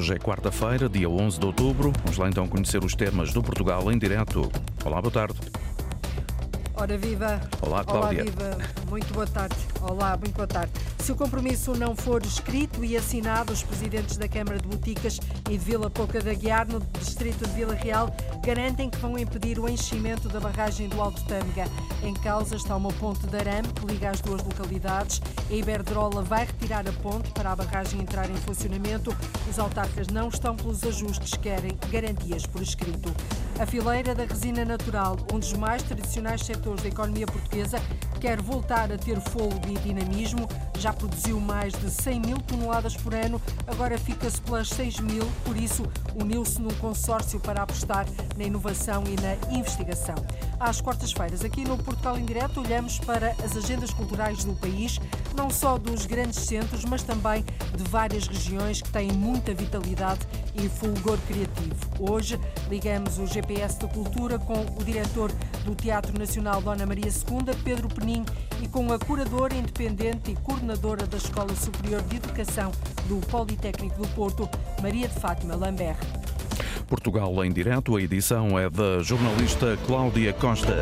Hoje é quarta-feira, dia 11 de outubro. Vamos lá então conhecer os temas do Portugal em direto. Olá, boa tarde. Ora viva! Olá, Cláudia. Olá, viva! Muito boa tarde. Olá, muito boa tarde. Se o compromisso não for escrito e assinado, os presidentes da Câmara de Boticas e de Vila Pouca da Guiar, no distrito de Vila Real, garantem que vão impedir o enchimento da barragem do Alto Tâmega. Em causa está uma ponte de arame que liga as duas localidades. A Iberdrola vai retirar a ponte para a barragem entrar em funcionamento. Os autarcas não estão pelos ajustes, querem garantias por escrito. A fileira da resina natural, um dos mais tradicionais setores da economia portuguesa, quer voltar a ter fôlego e dinamismo. Já produziu mais de 100 mil toneladas por ano, agora fica-se pelas 6 mil, por isso uniu-se num consórcio para apostar na inovação e na investigação. Às quartas-feiras, aqui no Portugal em Direto, olhamos para as agendas culturais do país, não só dos grandes centros, mas também de várias regiões que têm muita vitalidade e fulgor criativo. Hoje ligamos o GPS da Cultura com o diretor do Teatro Nacional Dona Maria II, Pedro Penin, e com a curadora independente e coordenadora da Escola Superior de Educação do Politécnico do Porto, Maria de Fátima Lambert. Portugal em direto, a edição é da jornalista Cláudia Costa.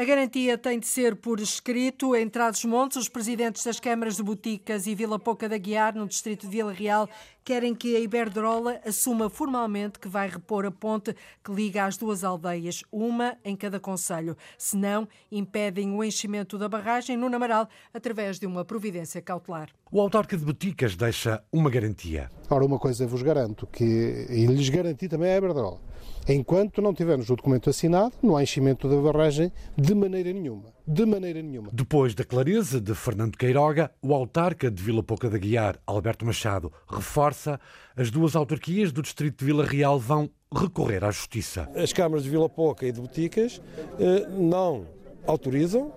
A garantia tem de ser por escrito. Em Trás-os-Montes, os presidentes das câmaras de Boticas e Vila Pouca da Guiar, no distrito de Vila Real, querem que a Iberdrola assuma formalmente que vai repor a ponte que liga as duas aldeias, uma em cada conselho. Senão, impedem o enchimento da barragem no Namaral através de uma providência cautelar. O autarca de Boticas deixa uma garantia. Ora, uma coisa vos garanto, que e lhes garanti também a Iberdrola Enquanto não tivermos o documento assinado, não há enchimento da barragem de maneira nenhuma. De maneira nenhuma. Depois da clareza de Fernando Queiroga, o autarca de Vila Pouca da Guiar, Alberto Machado, reforça as duas autarquias do distrito de Vila Real vão recorrer à justiça. As câmaras de Vila Pouca e de Boticas eh, não autorizam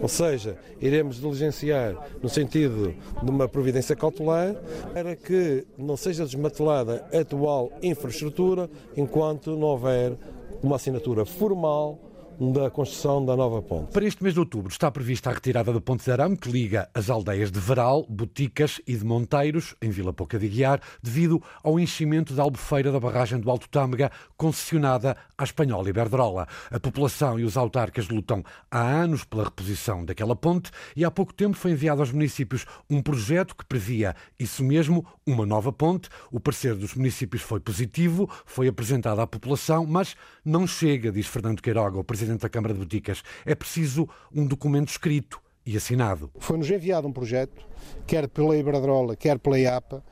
ou seja, iremos diligenciar no sentido de uma providência cautelar para que não seja desmatelada a atual infraestrutura enquanto não houver uma assinatura formal da construção da nova ponte. Para este mês de outubro está prevista a retirada da ponte de arame que liga as aldeias de Varal, Boticas e de Monteiros, em Vila Pouca de Guiar, devido ao enchimento da albufeira da barragem do Alto Tâmega, concessionada à espanhola Iberdrola. A população e os autarcas lutam há anos pela reposição daquela ponte e há pouco tempo foi enviado aos municípios um projeto que previa isso mesmo, uma nova ponte. O parecer dos municípios foi positivo, foi apresentado à população, mas não chega, diz Fernando Queiroga, o presidente Presidente da Câmara de Boticas. É preciso um documento escrito e assinado. Foi-nos enviado um projeto, quer pela Iberdrola, quer pela IAPA,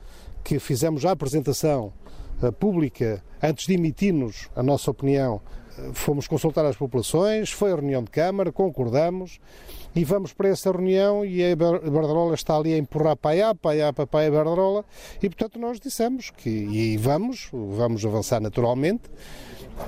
que fizemos a apresentação uh, pública antes de emitirmos a nossa opinião. Uh, fomos consultar as populações, foi a reunião de Câmara, concordamos e vamos para essa reunião e a Iberdrola está ali a empurrar para a IAPA, a IAPA para a Iberdrola e portanto nós dissemos que e vamos, vamos avançar naturalmente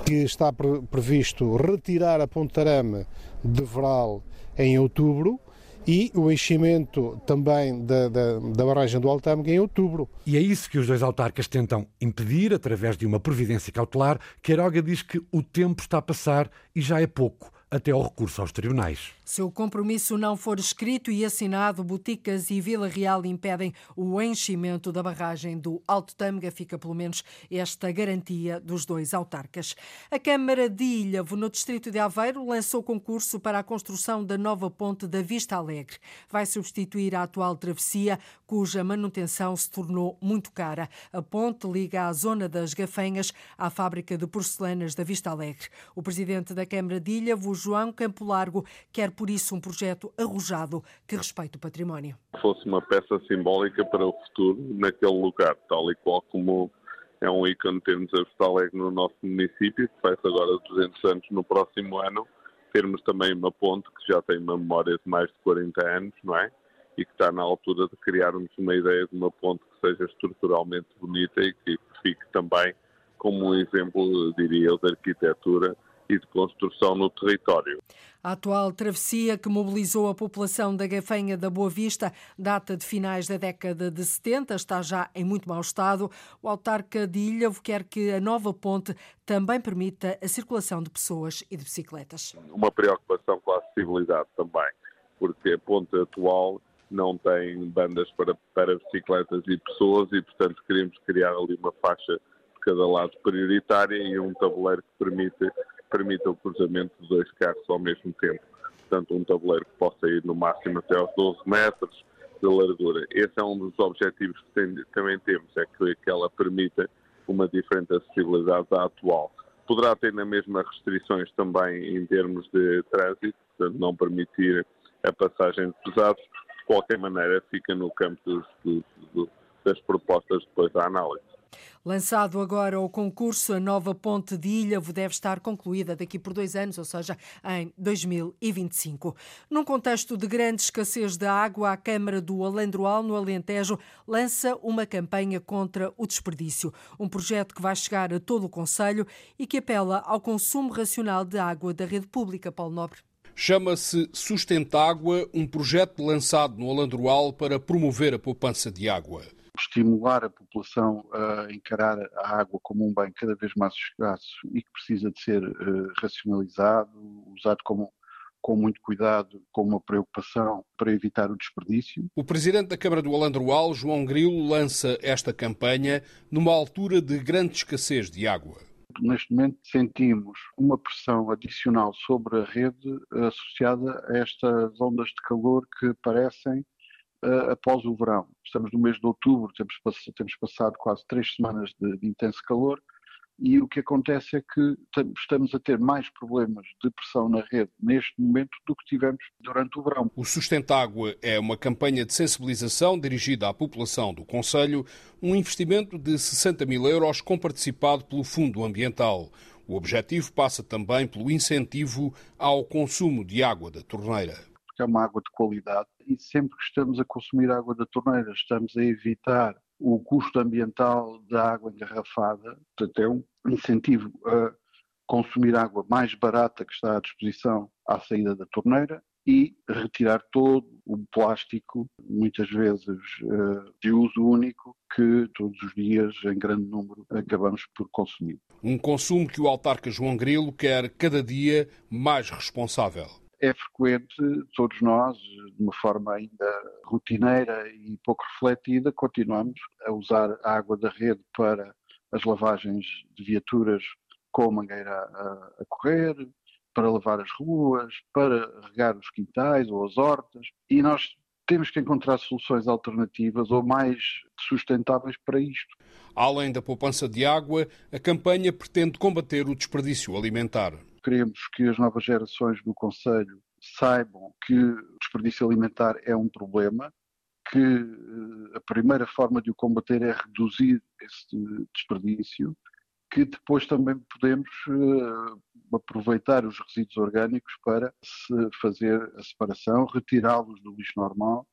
que está previsto retirar a Pontarame de Veral em outubro e o enchimento também da, da, da barragem do Altâmega em outubro. E é isso que os dois autarcas tentam impedir através de uma providência cautelar. Queiroga diz que o tempo está a passar e já é pouco até ao recurso aos tribunais. Se o compromisso não for escrito e assinado, Boticas e Vila Real impedem o enchimento da barragem do Alto Tâmega. Fica pelo menos esta garantia dos dois autarcas. A Câmara de Ilhavo, no distrito de Aveiro, lançou concurso para a construção da nova ponte da Vista Alegre. Vai substituir a atual travessia, cuja manutenção se tornou muito cara. A ponte liga a zona das Gafenhas à fábrica de porcelanas da Vista Alegre. O presidente da Câmara de Ilhavo, João Campo Largo, quer por isso um projeto arrojado que respeite o património. Fosse uma peça simbólica para o futuro naquele lugar, tal e qual como é um ícone termos a Vista no nosso município, que faz agora 200 anos no próximo ano, termos também uma ponte que já tem uma memória de mais de 40 anos, não é? E que está na altura de criarmos uma ideia de uma ponte que seja estruturalmente bonita e que fique também como um exemplo, diria eu, de arquitetura e de construção no território. A atual travessia que mobilizou a população da Gafenha da Boa Vista data de finais da década de 70, está já em muito mau estado. O autarca de Ilhavo quer que a nova ponte também permita a circulação de pessoas e de bicicletas. Uma preocupação com a acessibilidade também, porque a ponte atual não tem bandas para, para bicicletas e pessoas e, portanto, queremos criar ali uma faixa de cada lado prioritária e um tabuleiro que permite, permita o cruzamento de dois carros ao mesmo tempo. Portanto, um tabuleiro que possa ir no máximo até aos 12 metros de largura. Esse é um dos objetivos que tem, também temos, é que, que ela permita uma diferente acessibilidade da atual. Poderá ter na mesma restrições também em termos de trânsito, portanto, não permitir a passagem de pesados, qualquer maneira fica no campo dos, dos, das propostas depois da análise. Lançado agora o concurso, a nova ponte de Ilhavo deve estar concluída daqui por dois anos, ou seja, em 2025. Num contexto de grande escassez de água, a Câmara do Alandroal, no Alentejo, lança uma campanha contra o desperdício. Um projeto que vai chegar a todo o Conselho e que apela ao consumo racional de água da rede pública, Paulo Nobre. Chama-se Sustentágua, um projeto lançado no Alandroal para promover a poupança de água. Estimular a população a encarar a água como um bem cada vez mais escasso e que precisa de ser uh, racionalizado, usado como com muito cuidado, com uma preocupação para evitar o desperdício. O presidente da Câmara do Alandroal, João Grilo, lança esta campanha numa altura de grande escassez de água. Neste momento sentimos uma pressão adicional sobre a rede associada a estas ondas de calor que aparecem uh, após o verão. Estamos no mês de outubro, temos, temos passado quase três semanas de, de intenso calor e o que acontece é que estamos a ter mais problemas de pressão na rede neste momento do que tivemos durante o verão. O Sustentágua é uma campanha de sensibilização dirigida à população do Conselho, um investimento de 60 mil euros comparticipado pelo Fundo Ambiental. O objetivo passa também pelo incentivo ao consumo de água da torneira. Porque é uma água de qualidade e sempre que estamos a consumir água da torneira estamos a evitar o custo ambiental da água engarrafada, portanto é um incentivo a consumir água mais barata que está à disposição à saída da torneira e retirar todo o plástico, muitas vezes eh, de uso único, que todos os dias, em grande número, acabamos por consumir. Um consumo que o autarca João Grilo quer cada dia mais responsável é frequente todos nós, de uma forma ainda rotineira e pouco refletida, continuamos a usar a água da rede para as lavagens de viaturas com mangueira a, a correr, para lavar as ruas, para regar os quintais ou as hortas, e nós temos que encontrar soluções alternativas ou mais sustentáveis para isto. Além da poupança de água, a campanha pretende combater o desperdício alimentar. Queremos que as novas gerações do Conselho saibam que o desperdício alimentar é um problema, que eh, a primeira forma de o combater é reduzir esse desperdício, que depois também podemos uh, aproveitar os resíduos orgânicos para se fazer a separação, retirá-los do lixo normal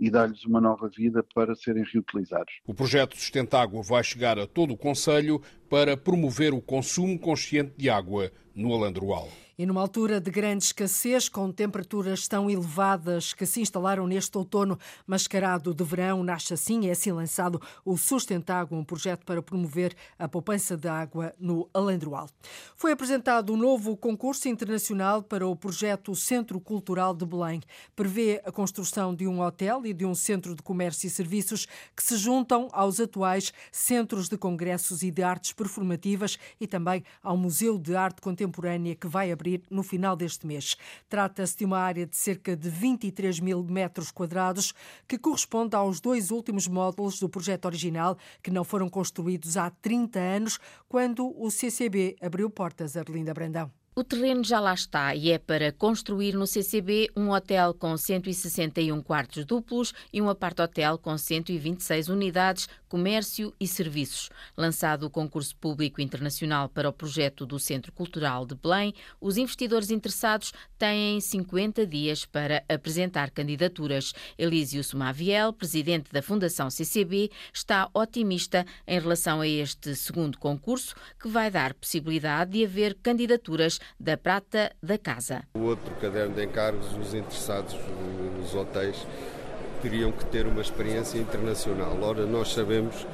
e dar-lhes uma nova vida para serem reutilizados. O projeto Sustentágua vai chegar a todo o Conselho para promover o consumo consciente de água no Alandroal. E numa altura de grande escassez, com temperaturas tão elevadas que se instalaram neste outono mascarado de verão, nasce assim, é assim lançado o Sustentágua, um projeto para promover a poupança de água no Alendroal. Foi apresentado um novo concurso internacional para o projeto Centro Cultural de Belém. Prevê a construção de um hotel e de um centro de comércio e serviços que se juntam aos atuais centros de congressos e de artes performativas e também ao Museu de Arte Contemporânea que vai abrir no final deste mês. Trata-se de uma área de cerca de 23 mil metros quadrados, que corresponde aos dois últimos módulos do projeto original, que não foram construídos há 30 anos, quando o CCB abriu portas a Arlinda Brandão. O terreno já lá está e é para construir no CCB um hotel com 161 quartos duplos e um apart-hotel com 126 unidades, comércio e serviços. Lançado o concurso público internacional para o projeto do Centro Cultural de Belém, os investidores interessados têm 50 dias para apresentar candidaturas. Elísio Sumaviel, presidente da Fundação CCB, está otimista em relação a este segundo concurso, que vai dar possibilidade de haver candidaturas da prata da casa. O outro caderno de encargos, os interessados nos hotéis teriam que ter uma experiência internacional. Ora, nós sabemos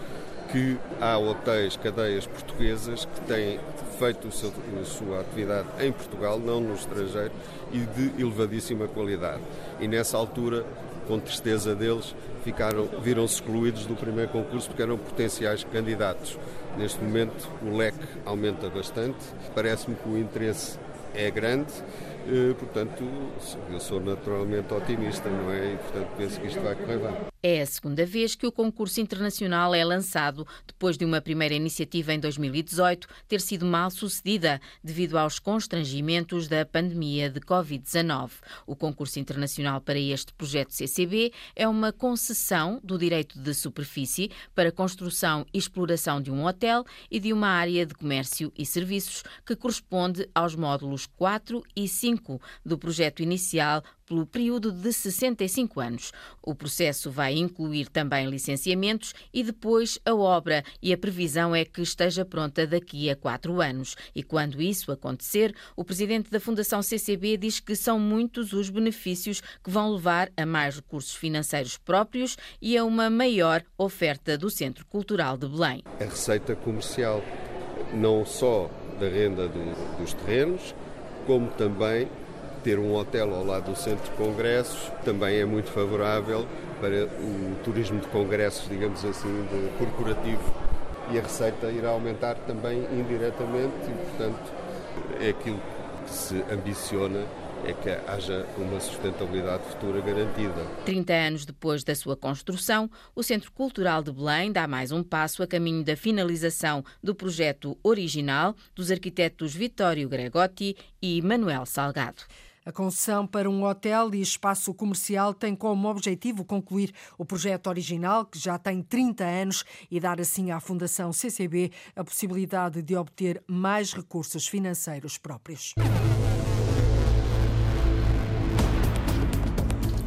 que há hotéis, cadeias portuguesas que têm feito seu, a sua atividade em Portugal, não no estrangeiro, e de elevadíssima qualidade. E nessa altura com tristeza deles, ficaram, viram-se excluídos do primeiro concurso porque eram potenciais candidatos. Neste momento o leque aumenta bastante, parece-me que o interesse é grande eh, portanto, eu sou naturalmente otimista, não é? E, portanto, penso que isto vai correr bem. É a segunda vez que o concurso internacional é lançado, depois de uma primeira iniciativa em 2018 ter sido mal sucedida devido aos constrangimentos da pandemia de Covid-19. O concurso internacional para este projeto CCB é uma concessão do direito de superfície para construção e exploração de um hotel e de uma área de comércio e serviços que corresponde aos módulos 4 e 5 do projeto inicial pelo período de 65 anos. O processo vai incluir também licenciamentos e depois a obra, e a previsão é que esteja pronta daqui a quatro anos. E quando isso acontecer, o presidente da Fundação CCB diz que são muitos os benefícios que vão levar a mais recursos financeiros próprios e a uma maior oferta do Centro Cultural de Belém. A receita comercial, não só da renda do, dos terrenos, como também ter um hotel ao lado do centro de congressos também é muito favorável para o turismo de congressos, digamos assim, de corporativo. E a receita irá aumentar também indiretamente e, portanto, é aquilo que se ambiciona é que haja uma sustentabilidade futura garantida. 30 anos depois da sua construção, o Centro Cultural de Belém dá mais um passo a caminho da finalização do projeto original dos arquitetos Vittorio Gregotti e Manuel Salgado. A concessão para um hotel e espaço comercial tem como objetivo concluir o projeto original, que já tem 30 anos, e dar assim à Fundação CCB a possibilidade de obter mais recursos financeiros próprios.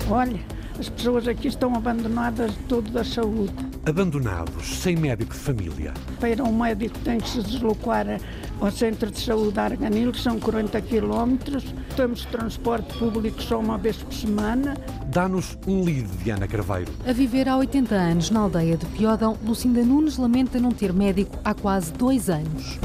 Olha, as pessoas aqui estão abandonadas de tudo da saúde. Abandonados, sem médico de família. Para um médico tem que se deslocar ao centro de saúde Arganil, que são 40 quilómetros. Temos transporte público só uma vez por semana. Dá-nos um lead de Ana Carveiro. A viver há 80 anos na aldeia de Piódão, Lucinda Nunes lamenta não ter médico há quase dois anos.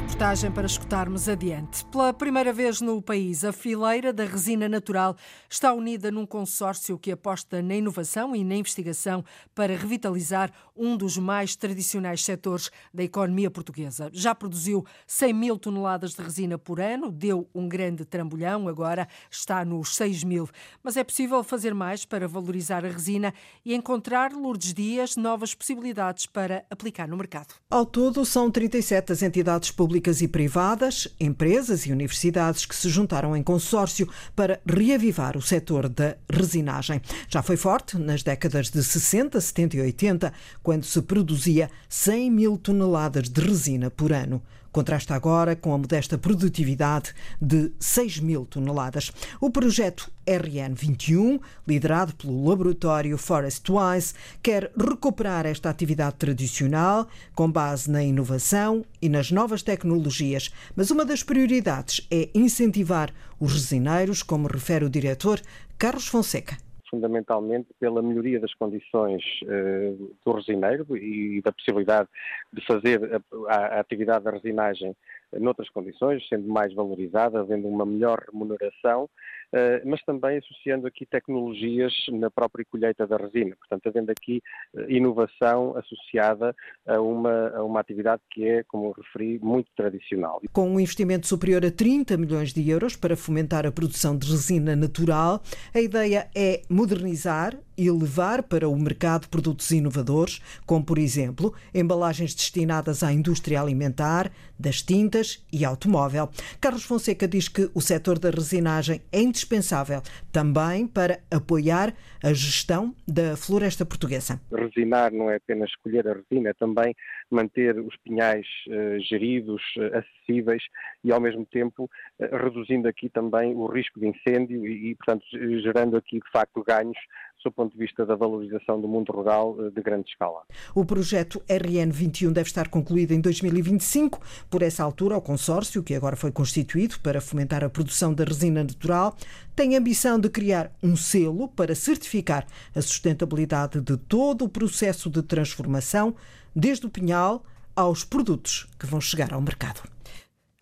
Reportagem para escutarmos adiante. Pela primeira vez no país, a fileira da resina natural está unida num consórcio que aposta na inovação e na investigação para revitalizar um dos mais tradicionais setores da economia portuguesa. Já produziu 100 mil toneladas de resina por ano, deu um grande trambolhão, agora está nos 6 mil. Mas é possível fazer mais para valorizar a resina e encontrar, Lourdes Dias, novas possibilidades para aplicar no mercado. Ao todo, são 37 as entidades públicas e privadas, empresas e universidades que se juntaram em consórcio para reavivar o setor da resinagem. Já foi forte nas décadas de 60, 70 e 80, quando se produzia 100 mil toneladas de resina por ano contrasta agora com a modesta produtividade de 6 mil toneladas. O projeto RN21, liderado pelo laboratório Forestwise, quer recuperar esta atividade tradicional com base na inovação e nas novas tecnologias, mas uma das prioridades é incentivar os resineiros, como refere o diretor Carlos Fonseca fundamentalmente pela melhoria das condições uh, do resineiro e da possibilidade de fazer a, a, a atividade da resinagem noutras condições, sendo mais valorizada, havendo uma melhor remuneração eh, mas também associando aqui tecnologias na própria colheita da resina. Portanto, havendo aqui eh, inovação associada a uma, a uma atividade que é, como referi, muito tradicional. Com um investimento superior a 30 milhões de euros para fomentar a produção de resina natural, a ideia é modernizar e levar para o mercado produtos inovadores, como, por exemplo, embalagens destinadas à indústria alimentar, das tintas e automóvel. Carlos Fonseca diz que o setor da resinagem é indispensável também para apoiar a gestão da floresta portuguesa. Resinar não é apenas escolher a resina, é também manter os pinhais uh, geridos, uh, acessíveis e, ao mesmo tempo, uh, reduzindo aqui também o risco de incêndio e, portanto, gerando aqui, de facto, ganhos do ponto de vista da valorização do mundo rural eh, de grande escala. O projeto RN21 deve estar concluído em 2025. Por essa altura, o consórcio, que agora foi constituído para fomentar a produção da resina natural, tem a ambição de criar um selo para certificar a sustentabilidade de todo o processo de transformação, desde o pinhal aos produtos que vão chegar ao mercado.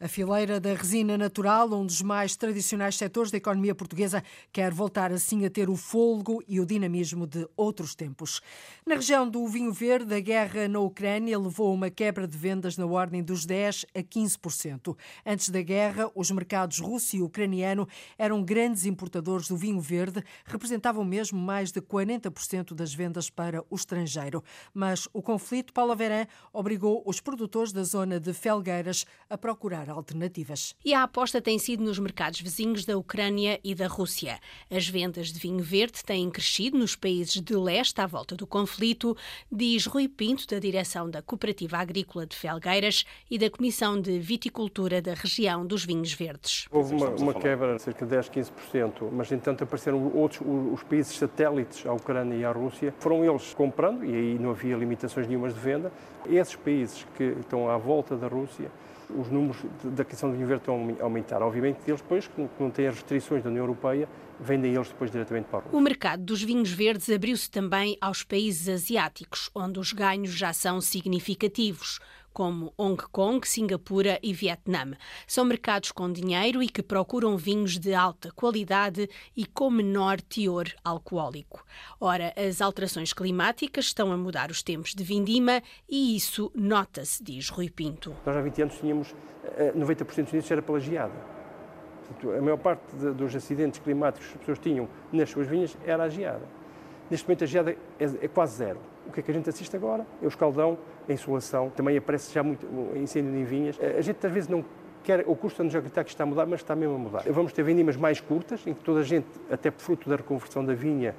A fileira da resina natural, um dos mais tradicionais setores da economia portuguesa, quer voltar assim a ter o fôlego e o dinamismo de outros tempos. Na região do vinho verde, a guerra na Ucrânia levou a uma quebra de vendas na ordem dos 10 a 15%. Antes da guerra, os mercados russo e ucraniano eram grandes importadores do vinho verde, representavam mesmo mais de 40% das vendas para o estrangeiro. Mas o conflito, Paula Verã, obrigou os produtores da zona de Felgueiras a procurar alternativas. E a aposta tem sido nos mercados vizinhos da Ucrânia e da Rússia. As vendas de vinho verde têm crescido nos países de leste à volta do conflito, diz Rui Pinto, da direção da Cooperativa Agrícola de Felgueiras e da Comissão de Viticultura da região dos vinhos verdes. Houve uma, uma quebra de cerca de 10, 15%, mas entanto apareceram outros, os países satélites à Ucrânia e à Rússia, foram eles comprando, e aí não havia limitações nenhumas de venda. Esses países que estão à volta da Rússia os números da aquisição de vinho verde estão a aumentar. Obviamente eles depois, que não têm as restrições da União Europeia, vendem eles depois diretamente para a Rússia. O mercado dos vinhos verdes abriu-se também aos países asiáticos, onde os ganhos já são significativos como Hong Kong, Singapura e Vietnã. São mercados com dinheiro e que procuram vinhos de alta qualidade e com menor teor alcoólico. Ora, as alterações climáticas estão a mudar os tempos de vindima e isso nota-se, diz Rui Pinto. Nós há 20 anos tínhamos 90% eh, dos nichos era pelagiada. A maior parte de, dos acidentes climáticos que as pessoas tinham nas suas vinhas era a geada. Neste momento a geada é, é quase zero. O que é que a gente assiste agora? É o escaldão, a insolação, também aparece já muito incêndio em vinhas. A gente às vezes não quer, ou custa-nos acreditar que está a mudar, mas está mesmo a mudar. Vamos ter vindimas mais curtas, em que toda a gente, até por fruto da reconversão da vinha,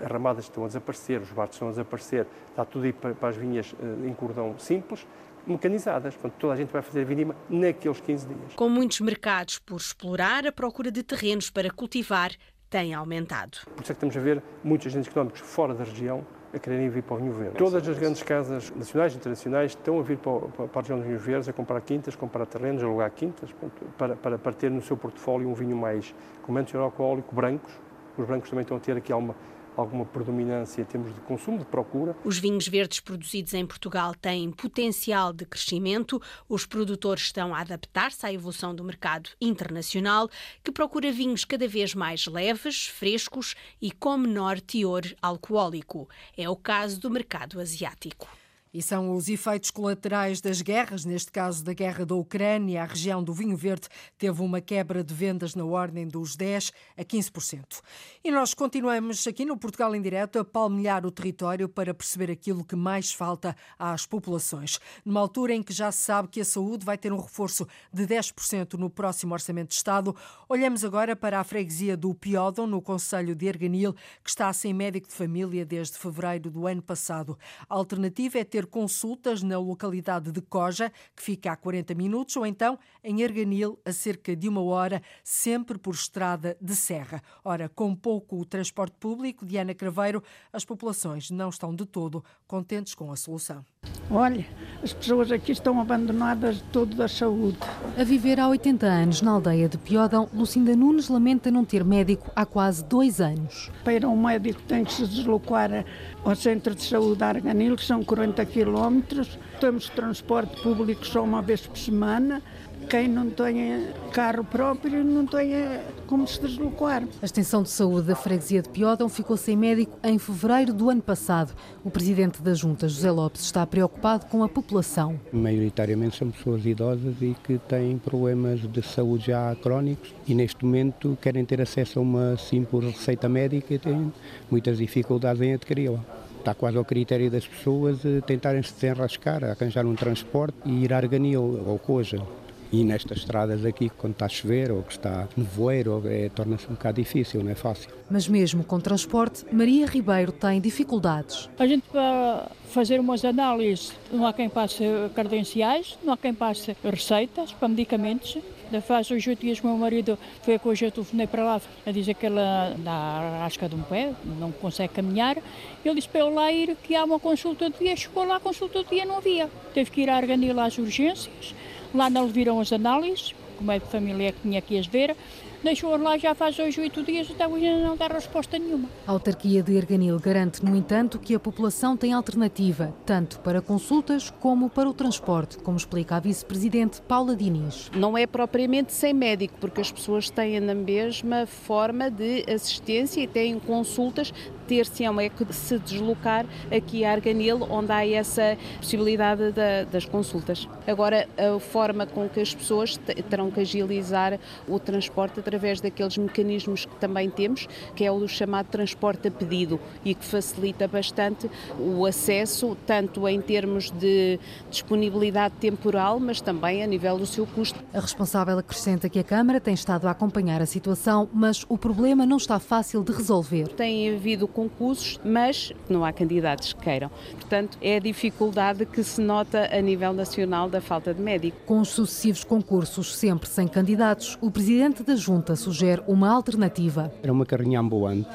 as ramadas estão a desaparecer, os barcos estão a desaparecer, está tudo aí para, as vinhas eh, em cordão simples, mecanizadas. Portanto, toda a gente vai fazer a vindima naqueles 15 dias. Com muitos mercados por explorar, a procura de terrenos para cultivar tem aumentado. Por isso é que estamos a ver muitos agentes económicos fora da região a quererem vir para o vinho verde. Todas as grandes casas nacionais e internacionais estão a vir para, para, para a região dos vinhos verdes a comprar quintas, comprar terrenos, alugar quintas, para, para, para ter no seu portfólio um vinho mais com menos alcoólico, brancos. Os brancos também estão a ter aqui alguma alguma predominância em termos de consumo, de procura. Os vinhos verdes produzidos em Portugal têm potencial de crescimento. Os produtores estão a adaptar-se à evolução do mercado internacional, que procura vinhos cada vez mais leves, frescos e com menor teor alcoólico. É o caso do mercado asiático. E são os efeitos colaterais das guerras, neste caso da guerra da Ucrânia. A região do vinho verde teve uma quebra de vendas na ordem dos 10% a 15%. E nós continuamos aqui no Portugal em Direto a palmilhar o território para perceber aquilo que mais falta às populações. Numa altura em que já se sabe que a saúde vai ter um reforço de 10% no próximo Orçamento de Estado, olhamos agora para a freguesia do Piódon, no Conselho de Erganil, que está sem médico de família desde fevereiro do ano passado. A alternativa é ter fazer consultas na localidade de Coja, que fica a 40 minutos, ou então em Erganil, a cerca de uma hora, sempre por estrada de serra. Ora, com pouco transporte público, Diana Craveiro, as populações não estão de todo contentes com a solução. Olha, as pessoas aqui estão abandonadas de todo da saúde. A viver há 80 anos na aldeia de Piódão, Lucinda Nunes lamenta não ter médico há quase dois anos. Para um médico tem que se deslocar ao centro de saúde Arganil, que são 40 quilómetros. Temos transporte público só uma vez por semana quem não tem carro próprio não tem como se deslocar. A extensão de saúde da freguesia de Piódão ficou sem médico em fevereiro do ano passado. O presidente da Junta, José Lopes, está preocupado com a população. Maioritariamente são pessoas idosas e que têm problemas de saúde já crónicos e neste momento querem ter acesso a uma simples receita médica e têm muitas dificuldades em adquiri-la está quase ao critério das pessoas eh, tentarem se desenrascar, arranjar um transporte e ir a Arganil ou Coja. E nestas estradas aqui, quando está a chover ou que está nevoeiro, é, torna-se um bocado difícil, não é fácil. Mas mesmo com transporte, Maria Ribeiro tem dificuldades. A gente para fazer umas análises, não há quem passe credenciais, não há quem passe receitas para medicamentos. Faz os oito dias meu marido foi com hoje eu telefonei para lá a dizer que ela dá a rasca de um pé, não consegue caminhar. Ele disse para eu lá ir que há uma consulta de dia. Chegou lá, a consulta de dia não havia. Teve que ir a Arganil às urgências Lá não lhe viram as análises, como é de família que tinha que as ver. Deixou lá já faz hoje oito dias e até hoje não dá resposta nenhuma. A autarquia de Erganil garante, no entanto, que a população tem alternativa, tanto para consultas como para o transporte, como explica a vice-presidente Paula Diniz. Não é propriamente sem médico, porque as pessoas têm a mesma forma de assistência e têm consultas ter-se-ão é que se deslocar aqui a Arganil, onde há essa possibilidade da, das consultas. Agora, a forma com que as pessoas terão que agilizar o transporte através daqueles mecanismos que também temos, que é o chamado transporte a pedido e que facilita bastante o acesso, tanto em termos de disponibilidade temporal, mas também a nível do seu custo. A responsável acrescenta que a Câmara tem estado a acompanhar a situação, mas o problema não está fácil de resolver. Tem havido concursos, mas não há candidatos que queiram. Portanto, é a dificuldade que se nota a nível nacional da falta de médico. Com os sucessivos concursos sempre sem candidatos, o presidente da Junta sugere uma alternativa. Era uma carrinha ambulante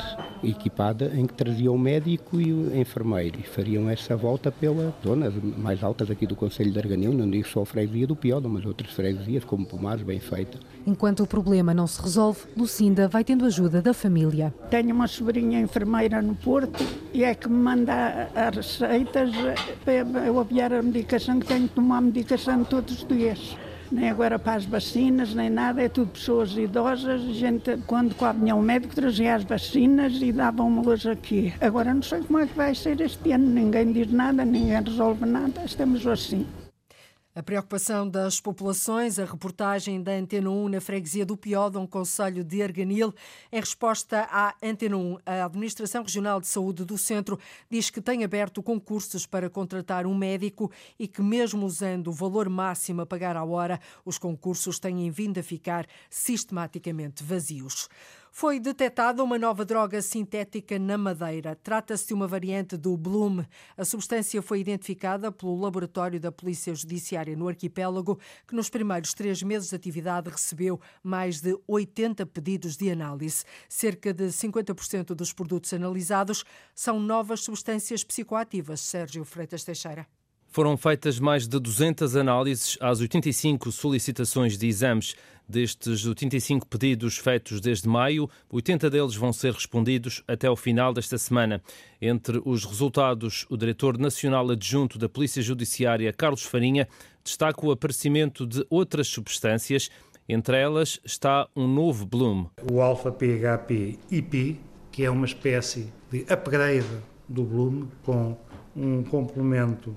equipada em que trazia o médico e o enfermeiro e fariam essa volta pela zonas mais altas aqui do Conselho de Arganil, não digo só a freguesia do Piódo, mas outras freguesias como Pomares, bem feita. Enquanto o problema não se resolve, Lucinda vai tendo ajuda da família. Tenho uma sobrinha enfermeira no Porto e é que me manda as receitas para eu aviar a medicação, que tenho que tomar medicação todos os dias nem agora para as vacinas, nem nada, é tudo pessoas idosas. Gente, quando vinha um médico, trazia as vacinas e davam-me-las aqui. Agora não sei como é que vai ser este ano, ninguém diz nada, ninguém resolve nada, estamos assim. A preocupação das populações, a reportagem da Antena 1 na freguesia do Piódon, Conselho de Arganil. Em resposta à Antena 1, a Administração Regional de Saúde do Centro diz que tem aberto concursos para contratar um médico e que, mesmo usando o valor máximo a pagar à hora, os concursos têm vindo a ficar sistematicamente vazios. Foi detectada uma nova droga sintética na Madeira. Trata-se de uma variante do Bloom. A substância foi identificada pelo laboratório da Polícia Judiciária no arquipélago, que nos primeiros três meses de atividade recebeu mais de 80 pedidos de análise. Cerca de 50% dos produtos analisados são novas substâncias psicoativas. Sérgio Freitas Teixeira. Foram feitas mais de 200 análises às 85 solicitações de exames. Destes 85 pedidos feitos desde maio, 80 deles vão ser respondidos até ao final desta semana. Entre os resultados, o diretor nacional adjunto da Polícia Judiciária, Carlos Farinha, destaca o aparecimento de outras substâncias. Entre elas está um novo Bloom. O alfa-PHP-IP, que é uma espécie de upgrade do Bloom, com um complemento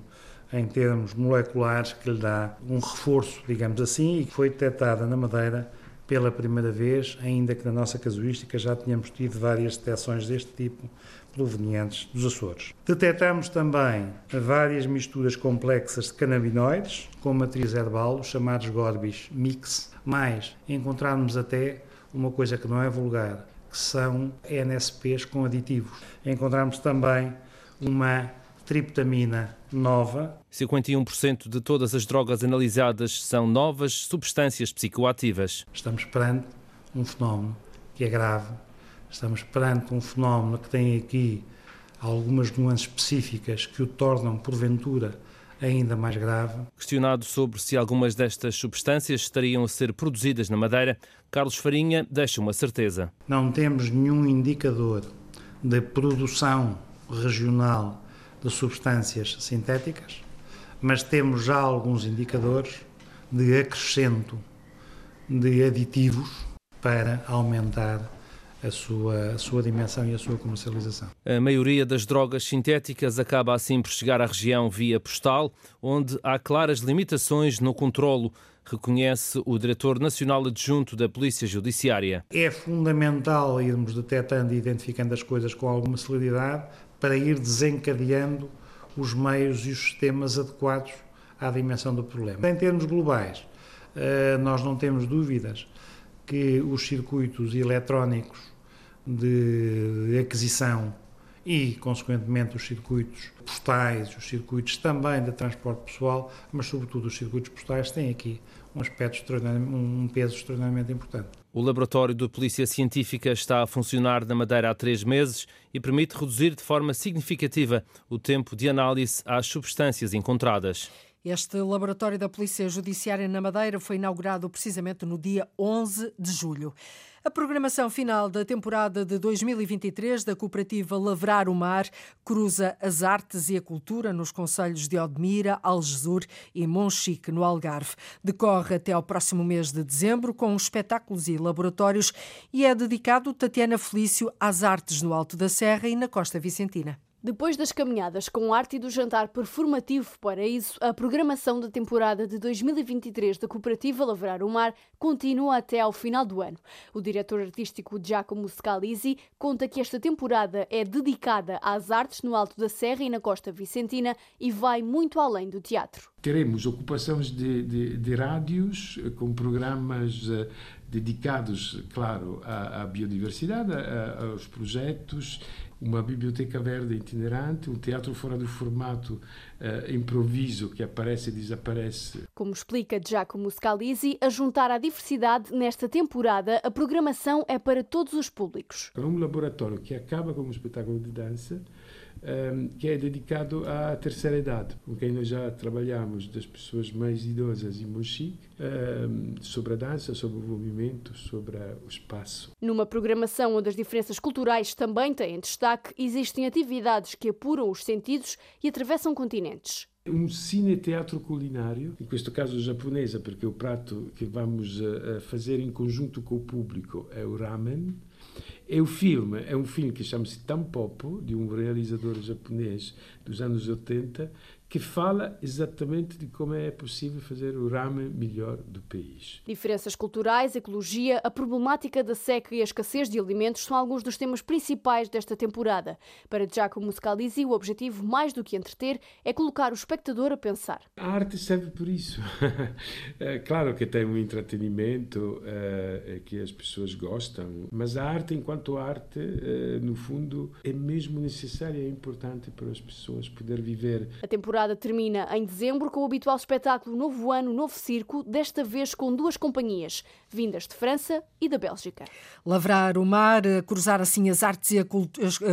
em termos moleculares que lhe dá um reforço, digamos assim, e que foi detectada na Madeira pela primeira vez, ainda que na nossa casuística já tínhamos tido várias detecções deste tipo provenientes dos Açores. Detectamos também várias misturas complexas de canabinoides com matriz herbal, os chamados Gorbis Mix, mas encontramos até uma coisa que não é vulgar, que são NSPs com aditivos. Encontramos também uma triptamina nova. 51% de todas as drogas analisadas são novas substâncias psicoativas. Estamos perante um fenómeno que é grave, estamos perante um fenómeno que tem aqui algumas nuances específicas que o tornam, porventura, ainda mais grave. Questionado sobre se algumas destas substâncias estariam a ser produzidas na Madeira, Carlos Farinha deixa uma certeza. Não temos nenhum indicador de produção regional de substâncias sintéticas, mas temos já alguns indicadores de acrescento de aditivos para aumentar a sua, a sua dimensão e a sua comercialização. A maioria das drogas sintéticas acaba assim por chegar à região via postal, onde há claras limitações no controlo, reconhece o Diretor Nacional Adjunto da Polícia Judiciária. É fundamental irmos detectando e identificando as coisas com alguma celeridade para ir desencadeando os meios e os sistemas adequados à dimensão do problema. Em termos globais, eh, nós não temos dúvidas que os circuitos eletrónicos de aquisição e, consequentemente, os circuitos postais, os circuitos também de transporte pessoal, mas, sobretudo, os circuitos postais têm aqui um aspecto um peso extraordinariamente importante. O laboratório de Polícia Científica está a funcionar na Madeira há três meses e permite reduzir de forma significativa o tempo de análise às substâncias encontradas. Este laboratório da Polícia Judiciária na Madeira foi inaugurado precisamente no dia 11 de julho. A programação final da temporada de 2023 da cooperativa Lavrar o Mar cruza as artes e a cultura nos concelhos de Odmira, Algesur e Monchique, no Algarve. Decorre até ao próximo mês de dezembro com espetáculos e laboratórios e é dedicado, Tatiana Felício, às artes no Alto da Serra e na Costa Vicentina. Depois das caminhadas com arte e do jantar performativo Paraíso, a programação da temporada de 2023 da Cooperativa Lavrar o Mar continua até ao final do ano. O diretor artístico Giacomo Scalisi conta que esta temporada é dedicada às artes no Alto da Serra e na Costa Vicentina e vai muito além do teatro. Teremos ocupações de, de, de rádios com programas uh, dedicados, claro, à, à biodiversidade, aos projetos uma biblioteca verde itinerante, um teatro fora do formato uh, improviso que aparece e desaparece. Como explica Giacomo Scalisi, a juntar à diversidade nesta temporada, a programação é para todos os públicos. É um laboratório que acaba com um espetáculo de dança, que é dedicado à terceira idade, com quem nós já trabalhamos, das pessoas mais idosas em Mochique, um, sobre a dança, sobre o movimento, sobre o espaço. Numa programação onde as diferenças culturais também têm destaque, existem atividades que apuram os sentidos e atravessam continentes. Um cine-teatro culinário, em questo caso japonesa, porque o prato que vamos fazer em conjunto com o público é o ramen, e o filme é um filme que chama-se Tampopo, de um realizador japonês dos anos 80, que fala exatamente de como é possível fazer o ramen melhor do país. Diferenças culturais, ecologia, a problemática da seca e a escassez de alimentos são alguns dos temas principais desta temporada. Para Giacomo Scalisi, o objetivo, mais do que entreter, é colocar o espectador a pensar. A arte serve por isso. é claro que tem um entretenimento é, que as pessoas gostam, mas a arte, enquanto arte, é, no fundo, é mesmo necessária e é importante para as pessoas poder viver. A temporada temporada termina em dezembro com o habitual espetáculo Novo Ano, Novo Circo, desta vez com duas companhias, vindas de França e da Bélgica. Lavrar o mar, cruzar assim as artes e a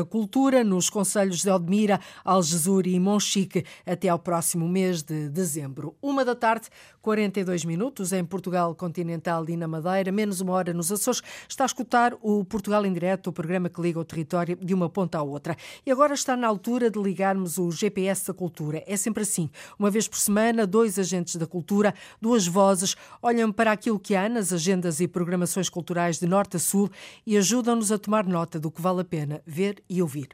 cultura nos conselhos de Odmira, Algesur e Monchique até ao próximo mês de dezembro. Uma da tarde, 42 minutos em Portugal continental e na Madeira, menos uma hora nos Açores. Está a escutar o Portugal em Direto, o programa que liga o território de uma ponta à outra. E agora está na altura de ligarmos o GPS da cultura. É sempre assim. Uma vez por semana, dois agentes da cultura, duas vozes, olham para aquilo que há nas agendas e programações culturais de norte a sul e ajudam-nos a tomar nota do que vale a pena ver e ouvir.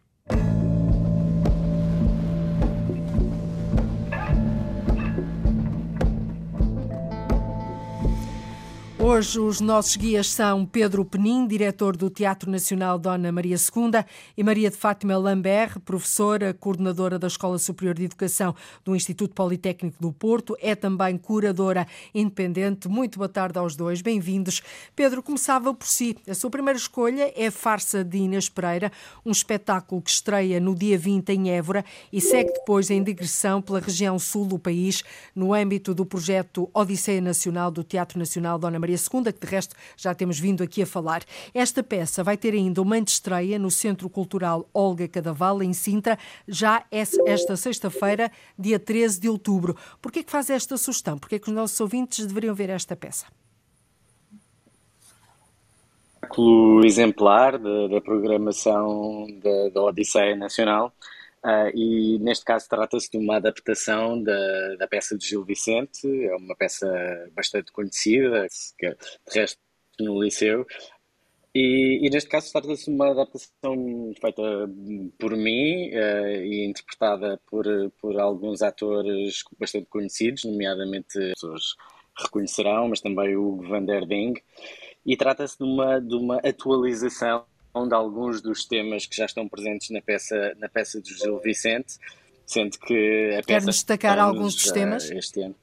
Hoje os nossos guias são Pedro Penin, diretor do Teatro Nacional Dona Maria II, e Maria de Fátima Lambert, professora, coordenadora da Escola Superior de Educação do Instituto Politécnico do Porto, é também curadora independente. Muito boa tarde aos dois, bem-vindos. Pedro, começava por si. A sua primeira escolha é Farsa de Inês Pereira, um espetáculo que estreia no dia 20 em Évora e segue depois em digressão pela região sul do país, no âmbito do projeto Odisseia Nacional do Teatro Nacional Dona Maria II, que de resto já temos vindo aqui a falar. Esta peça vai ter ainda uma estreia no Centro Cultural Olga Cadaval, em Sintra, já esta sexta-feira, dia 13 de outubro. Por que é que faz esta sugestão? Por que é que os nossos ouvintes deveriam ver esta peça? exemplar da, da programação da, da Odisseia Nacional Uh, e neste caso trata-se de uma adaptação da, da peça de Gil Vicente, é uma peça bastante conhecida, que de resto no Liceu, e, e neste caso trata-se de uma adaptação feita por mim uh, e interpretada por, por alguns atores bastante conhecidos, nomeadamente pessoas reconhecerão, mas também o Hugo van der Ding, e trata-se de uma, de uma atualização de alguns dos temas que já estão presentes na peça, na peça do Gil Vicente, sendo que a peça. Quer destacar alguns dos temas? Este ano.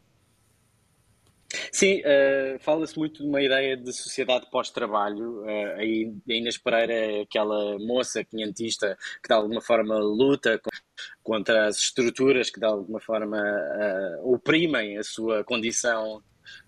Sim, uh, fala-se muito de uma ideia de sociedade pós-trabalho. Uh, aí a Inês Pereira é aquela moça quinhentista que de alguma forma luta contra as estruturas que de alguma forma uh, oprimem a sua condição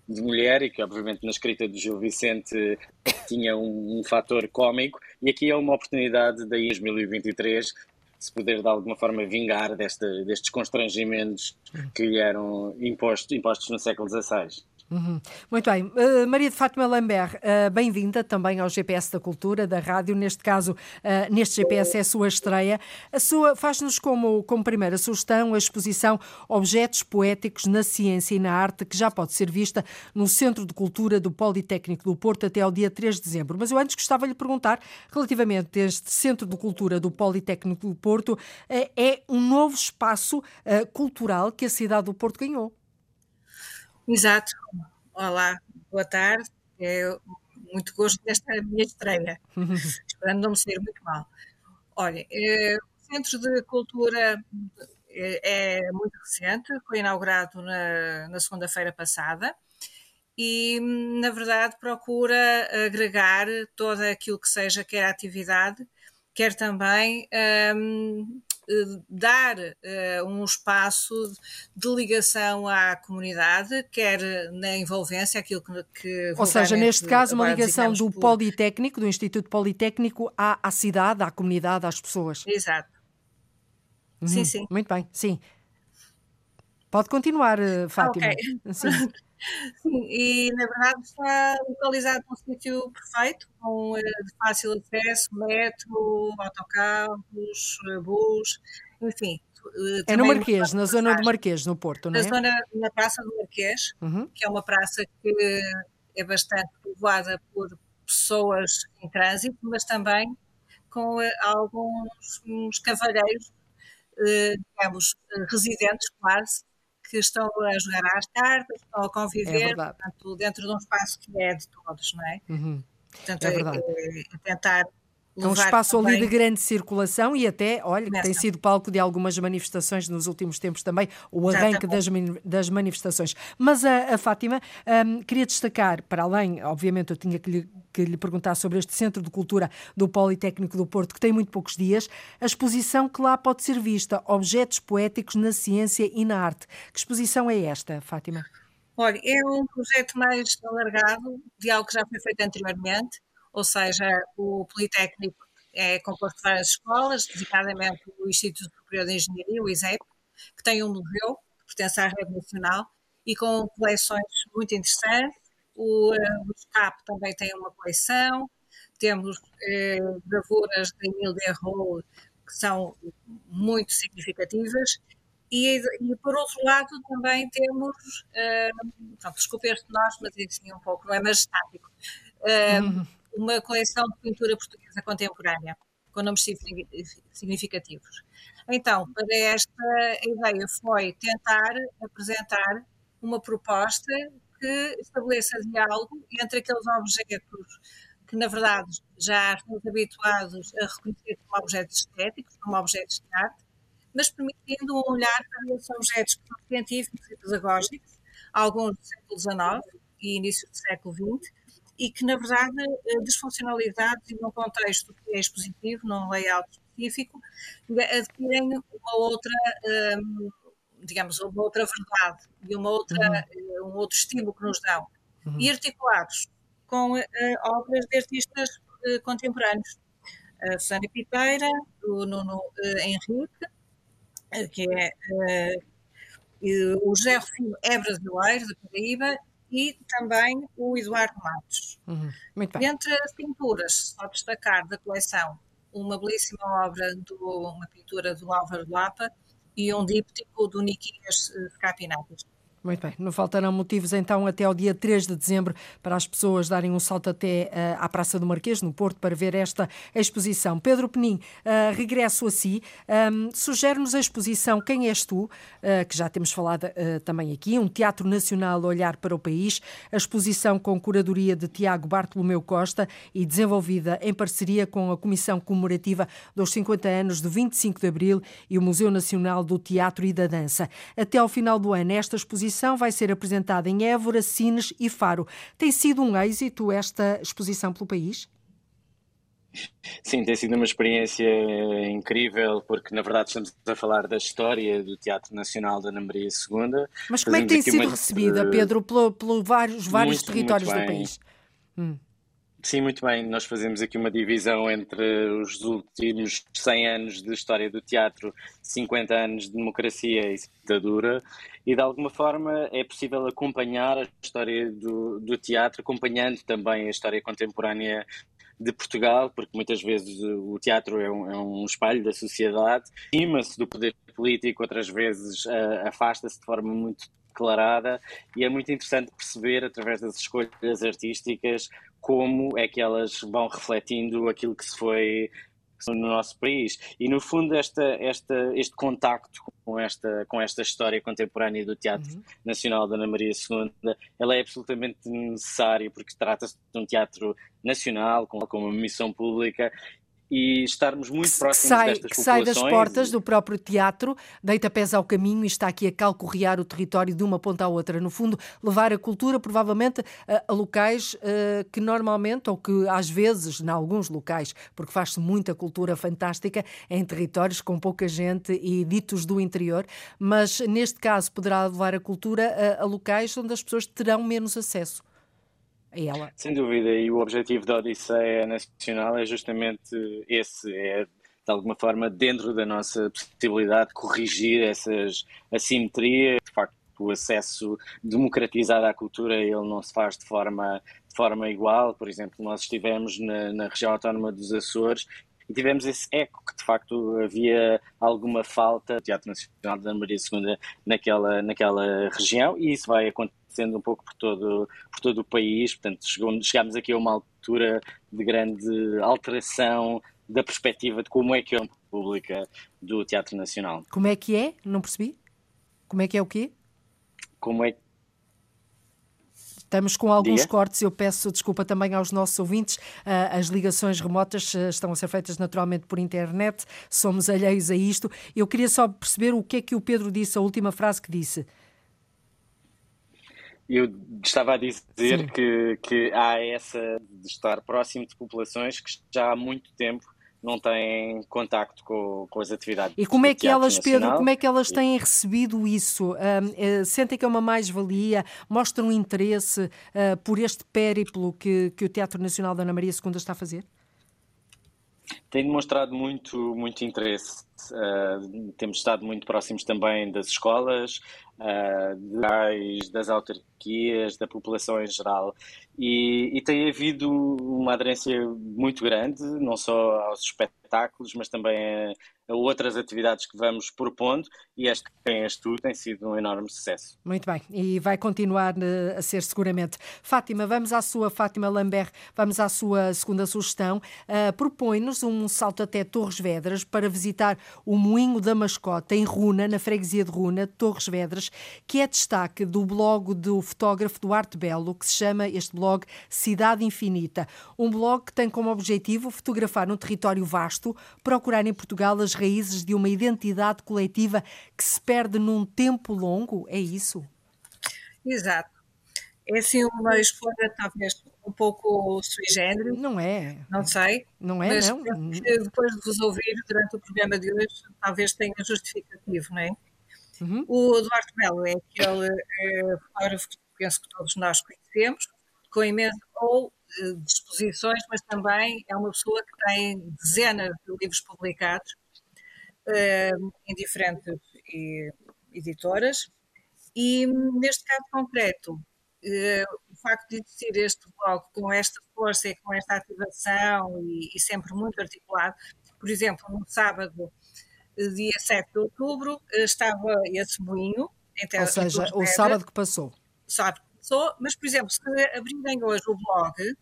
de mulher e que obviamente na escrita do Gil Vicente tinha um, um fator cómico e aqui é uma oportunidade daí em 2023 se poder de alguma forma vingar desta, destes constrangimentos que lhe eram impostos, impostos no século XVI. Uhum. Muito bem. Uh, Maria de Fátima Lambert, uh, bem-vinda também ao GPS da Cultura, da Rádio. Neste caso, uh, neste GPS é a sua estreia. A sua faz-nos como, como primeira sugestão a exposição Objetos Poéticos na Ciência e na Arte, que já pode ser vista no Centro de Cultura do Politécnico do Porto até ao dia 3 de dezembro. Mas eu antes gostava de lhe perguntar, relativamente a este Centro de Cultura do Politécnico do Porto, é um novo espaço cultural que a cidade do Porto ganhou. Exato. Olá, boa tarde. É muito gosto desta minha estreia. Esperando não me ser muito mal. Olha, é, o Centro de Cultura é, é, muito recente, foi inaugurado na, na segunda-feira passada e, na verdade, procura agregar todo aquilo que seja, quer atividade, quer também um, eh, dar uh, um espaço de ligação à comunidade, quer na envolvência, aquilo que. Ou seja, neste caso, uma ligação do por... Politécnico, do Instituto Politécnico, à, à cidade, à comunidade, às pessoas. Exato. Uhum. Sim, sim. Muito bem, sim. Pode continuar, eh, Fátima. Okay. Sim. Sim, e na verdade está localizado num sítio perfeito, com eh, de fácil acesso, metro, autocarros, eh, bus, enfim. Eh, é no Marquês, na zona do Marquês, no Porto, não é? Na zona, na Praça do Marquês, uhum. que é uma praça que é bastante povoada por pessoas em trânsito, mas também com alguns cavalheiros, digamos, residentes quase, que estão a jogar às cartas, estão a conviver, é portanto, dentro de um espaço que é de todos, não é? Uhum. Portanto, é, é, é tentar é um espaço ali de grande circulação e até, olha, que tem sido palco de algumas manifestações nos últimos tempos também, o arranque das, das manifestações. Mas a, a Fátima um, queria destacar, para além, obviamente eu tinha que lhe, que lhe perguntar sobre este Centro de Cultura do Politécnico do Porto, que tem muito poucos dias, a exposição que lá pode ser vista, Objetos Poéticos na Ciência e na Arte. Que exposição é esta, Fátima? Olha, é um projeto mais alargado de algo que já foi feito anteriormente, ou seja, o Politécnico é composto de várias escolas, designadamente o Instituto Superior de Engenharia, o ISEP, que tem um museu que pertence à rede nacional e com coleções muito interessantes. O, o SCAP também tem uma coleção, temos eh, gravuras de Emile Derrault que são muito significativas. E, e, por outro lado também temos, uh, pronto, desculpe este nós, mas assim um pouco, não é majestático, uh, uhum uma coleção de pintura portuguesa contemporânea, com nomes significativos. Então, para esta ideia foi tentar apresentar uma proposta que estabeleça diálogo entre aqueles objetos que, na verdade, já estamos habituados a reconhecer como objetos estéticos, como objetos de arte, mas permitindo um olhar para esses objetos científicos e pedagógicos, alguns do século XIX e início do século XX, e que, na verdade, eh, desfuncionalizados e num contexto que é expositivo, num layout específico, adquirem uma outra, ehm, digamos, uma outra verdade e uma outra, uhum. Eh, um outro estilo que nos dão. Uhum. E articulados com obras de artistas contemporâneos. A Susana Piteira, o Nuno Henrique, que é o José Rufino é brasileiro, da Paraíba, e também o Eduardo Matos. Uhum. Entre as pinturas, só destacar da coleção uma belíssima obra, do, uma pintura do Álvaro Lapa e um díptico do Niquias Scapinatas. Muito bem, não faltarão motivos então até ao dia 3 de dezembro para as pessoas darem um salto até uh, à Praça do Marquês, no Porto, para ver esta exposição. Pedro Penin, uh, regresso a si. Um, Sugere-nos a exposição Quem És Tu, uh, que já temos falado também aqui, um Teatro Nacional a Olhar para o País, a exposição com curadoria de Tiago Bartolomeu Costa e desenvolvida em parceria com a Comissão Comemorativa dos 50 anos do 25 de Abril e o Museu Nacional do Teatro e da Dança. Até ao final do ano, esta exposição exposição vai ser apresentada em Évora, Sines e Faro. Tem sido um êxito esta exposição pelo país? Sim, tem sido uma experiência incrível, porque na verdade estamos a falar da história do Teatro Nacional da Ana Maria II. Mas como é que tem sido uma... recebida, Pedro, pelos vários, vários muito, territórios muito do país? Hum. Sim, muito bem. Nós fazemos aqui uma divisão entre os últimos 100 anos de história do teatro, 50 anos de democracia e ditadura, e de alguma forma é possível acompanhar a história do, do teatro, acompanhando também a história contemporânea de Portugal, porque muitas vezes o teatro é um, é um espelho da sociedade, cima-se do poder político, outras vezes uh, afasta-se de forma muito declarada, e é muito interessante perceber, através das escolhas artísticas, como é que elas vão refletindo aquilo que se foi no nosso país. E, no fundo, esta, esta, este contacto com esta, com esta história contemporânea do Teatro uhum. Nacional da Ana Maria II, ela é absolutamente necessária, porque trata-se de um teatro nacional, com, com uma missão pública, e estarmos muito próximos sai, destas que populações. sai das portas do próprio teatro, deita pés ao caminho e está aqui a calcorrear o território de uma ponta à outra. No fundo, levar a cultura, provavelmente, a, locais uh, que normalmente, ou que às vezes, em alguns locais, porque faz-se muita cultura fantástica em territórios com pouca gente e ditos do interior, mas neste caso poderá levar a cultura a, a locais onde as pessoas terão menos acesso a ela. Sem dúvida, e o objetivo da Odisseia Nacional é justamente esse, é de alguma forma dentro da nossa possibilidade de corrigir essas assimetrias, de facto o acesso democratizado à cultura ele não se faz de forma, de forma igual, por exemplo, nós estivemos na, na região autónoma dos Açores e tivemos esse eco que de facto havia alguma falta do Teatro Nacional da Maria II naquela, naquela região e isso vai acontecer acontecendo um pouco por todo, por todo o país. Portanto, chegámos aqui a uma altura de grande alteração da perspectiva de como é que é a pública do Teatro Nacional. Como é que é? Não percebi. Como é que é o quê? Como é Estamos com alguns Diga. cortes, eu peço desculpa também aos nossos ouvintes. Ah, as ligações remotas ah, estão a ser feitas naturalmente por internet, somos alheios a isto. Eu queria só perceber o que é que o Pedro disse, a última frase que disse. Eu estava a dizer que, que há essa de estar próximo de populações que já há muito tempo não têm contacto com, com as atividades. E como é que elas. Pedro, como é que elas têm recebido isso? Uh, sentem que é uma mais-valia? Mostram interesse uh, por este périplo que, que o Teatro Nacional da Ana Maria II está a fazer? Tem demonstrado muito, muito interesse. Uh, temos estado muito próximos também das escolas, uh, das autarquias, da população em geral. E, e, tem havido uma aderência muito grande, não só aos espetáculos, mas também a, a outras atividades que vamos propondo e este És Tu tem sido um enorme sucesso. Muito bem, e vai continuar eh, a ser seguramente. Fátima, vamos à sua, Fátima Lambert, vamos à sua segunda sugestão. Uh, Propõe-nos um salto até Torres Vedras para visitar o Moinho da Mascota em Runa, na freguesia de Runa, Torres Vedras, que é destaque do blog do fotógrafo Duarte Belo, que se chama este blog Cidade Infinita. Um blog que tem como objetivo fotografar um território vasto, procurar em Portugal as raízes de uma identidade coletiva que se perde num tempo longo? É isso? Exato. É assim uma escolha talvez um pouco sui generis. Não é. Não sei. Não é, mas não. depois de vos ouvir durante o programa de hoje, talvez tenha justificativo, não é? Uhum. O Eduardo Melo é aquele é, fotógrafo que penso que todos nós conhecemos, com imenso ou eh, de exposições, mas também é uma pessoa que tem dezenas de livros publicados uh, em diferentes editoras. E neste caso concreto, facto de existir este blog com esta força e com esta ativação e, e, sempre muito articulado, por exemplo, no sábado, dia 7 de outubro, estava esse moinho. Ou seja, o sábado que passou. Sábado que passou, mas, por exemplo, se abrirem hoje o blog,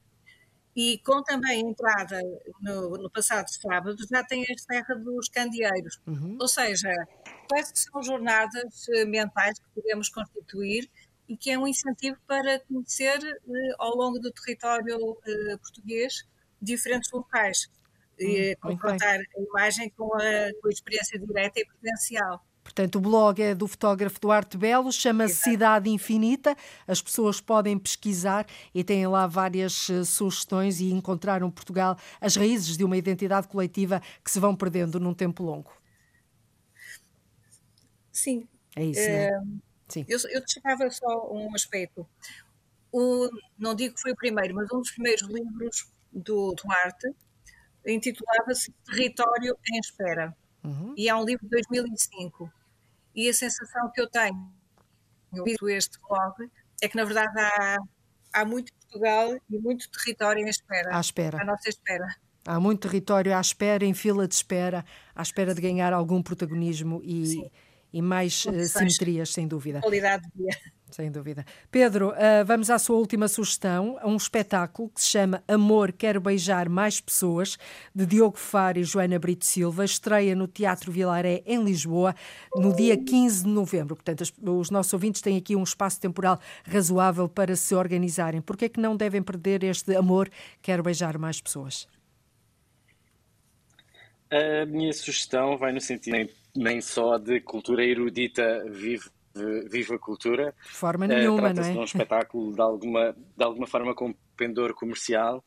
e com também entrada no, no, passado sábado, já tem a Serra dos Candeeiros. Uhum. Ou seja, quais que são jornadas eh, mentais que podemos constituir e que é um incentivo para conhecer eh, ao longo do território eh, português diferentes locais. Hum, e confrontar a imagem com a, com a experiência direta e presencial. Portanto, o blog é do fotógrafo Duarte Belo, chama-se Cidade Infinita. As pessoas podem pesquisar e têm lá várias uh, sugestões e encontraram Portugal as raízes de uma identidade coletiva que se vão perdendo num tempo longo. Sim. É isso. Sim. Eu, eu destacava só um aspecto. o, não digo que foi o primeiro, mas um dos primeiros livros do Duarte, intitulava-se Território em Espera. Uhum. E é um livro de 2005. E a sensação que eu tenho, eu vi este blog, é que na verdade há, há muito Portugal e muito território em espera. À espera. À nossa espera. Há muito território à espera, em fila de espera, à espera de ganhar algum protagonismo e, e mais uh, simetrias, sem dúvida. Qualidade de dia. Sem dúvida. Pedro, uh, vamos à sua última sugestão, um espetáculo que se chama Amor Quero Beijar Mais Pessoas, de Diogo Faro e Joana Brito Silva, estreia no Teatro Vilaré, em Lisboa, no dia 15 de novembro. Portanto, os nossos ouvintes têm aqui um espaço temporal razoável para se organizarem. Por que é que não devem perder este Amor Quero Beijar Mais Pessoas? A minha sugestão vai no sentido nem, só de cultura erudita vive Viva Cultura. De forma nenhuma, uh, não é? de um espetáculo de alguma, de alguma forma com pendor comercial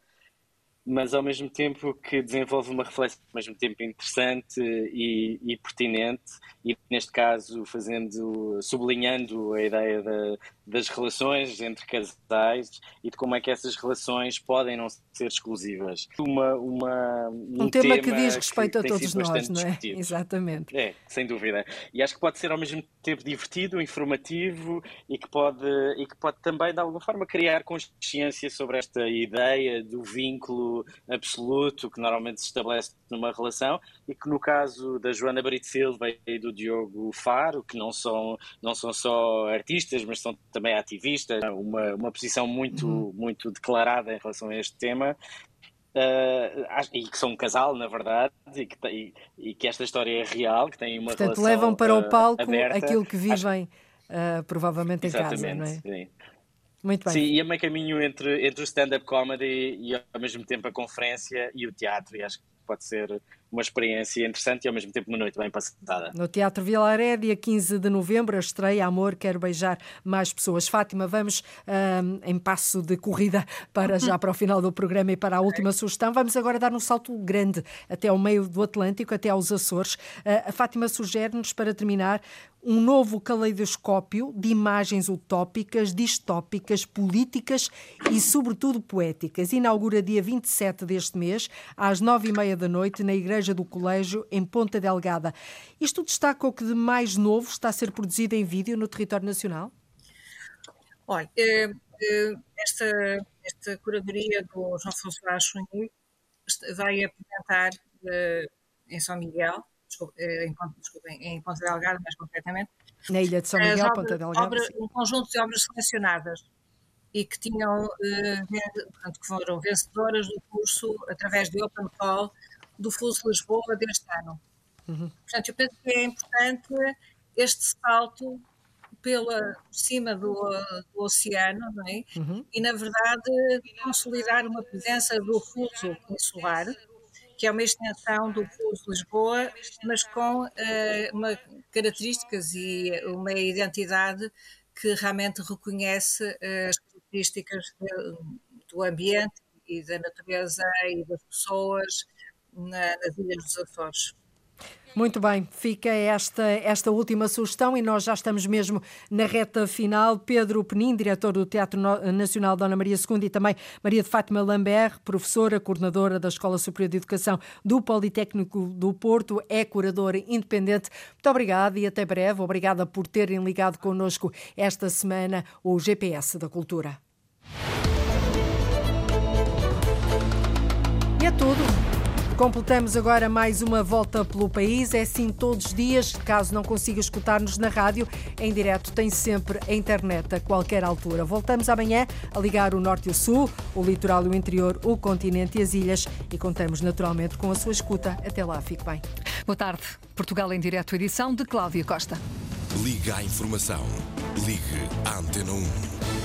mas ao mesmo tempo que desenvolve uma reflexão ao mesmo tempo interessante e, e pertinente e neste caso fazendo sublinhando a ideia da, das relações entre casais e de como é que essas relações podem não ser exclusivas. Uma, uma um, um tema, tema, que diz respeito que a todos nós não é? discutido. exatamente. É sem dúvida. E acho que pode ser ao mesmo tempo divertido informativo e que pode e que pode também de alguma forma criar consciência sobre esta ideia do vínculo absoluto que normalmente se estabelece numa relação e que no caso da Joana Brito Silva e do Diogo Faro, que não são, não são só artistas, mas são também ativistas, uma, uma posição muito, uhum. muito declarada em relação a este tema, Uh, e que são um casal, na verdade, e que, e, e que esta história é real, que tem uma Portanto, relação levam para o uh, palco aberta. aquilo que vivem, Acho... uh, provavelmente em casa, não é? Sim. Muito bem. Sim, e é meio caminho entre, entre o stand-up comedy e ao mesmo tempo a conferência e o teatro, e acho que pode ser uma experiência interessante e ao mesmo tempo uma noite bem passada. No Teatro Vilaré, dia 15 de novembro, a estreia Amor, Quero Beijar Mais Pessoas. Fátima, vamos um, em passo de corrida para já para o final do programa e para a última sugestão. Vamos agora dar um salto grande até ao meio do Atlântico, até aos Açores. A Fátima sugere-nos, para terminar, um novo caleidoscópio de imagens utópicas, distópicas, políticas e, sobretudo, poéticas. Inaugura dia 27 deste mês, às nove e meia da noite, na Igreja do Colégio, em Ponta Delgada. Isto destaca o que de mais novo está a ser produzido em vídeo no território nacional? Olha, eh, eh, esta, esta curadoria do João François Chunhu vai apresentar eh, em São Miguel eh, em, em Ponta Delgada, mais concretamente. Na ilha de São Miguel, Ponta Delgada. Obra, um conjunto de obras selecionadas e que tinham, portanto, que foram vencedoras do curso através de Open Call do FUS Lisboa deste ano. Uhum. Portanto, eu penso que é importante este salto pela por cima do, do oceano, não é? Uhum. E na verdade consolidar uma presença do fuso insular que é uma extensão do Pulso Lisboa, mas com uh, uma, características e uma identidade que realmente reconhece uh, as características de, do ambiente e da natureza e das pessoas na, nas Ilhas dos Açores. Muito bem, fica esta, esta última sugestão e nós já estamos mesmo na reta final. Pedro Penin, diretor do Teatro Nacional Dona Maria II e também Maria de Fátima Lambert, professora, coordenadora da Escola Superior de Educação do Politécnico do Porto, é curadora independente. Muito obrigada e até breve. Obrigada por terem ligado connosco esta semana o GPS da Cultura. E é tudo. Completamos agora mais uma volta pelo país. É assim todos os dias. Caso não consiga escutar-nos na rádio, em direto tem sempre a internet a qualquer altura. Voltamos amanhã a ligar o norte e o sul, o litoral e o interior, o continente e as ilhas e contamos naturalmente com a sua escuta. Até lá, fique bem. Boa tarde. Portugal em direto, edição de Cláudia Costa. Liga à informação. Ligue à Antena 1.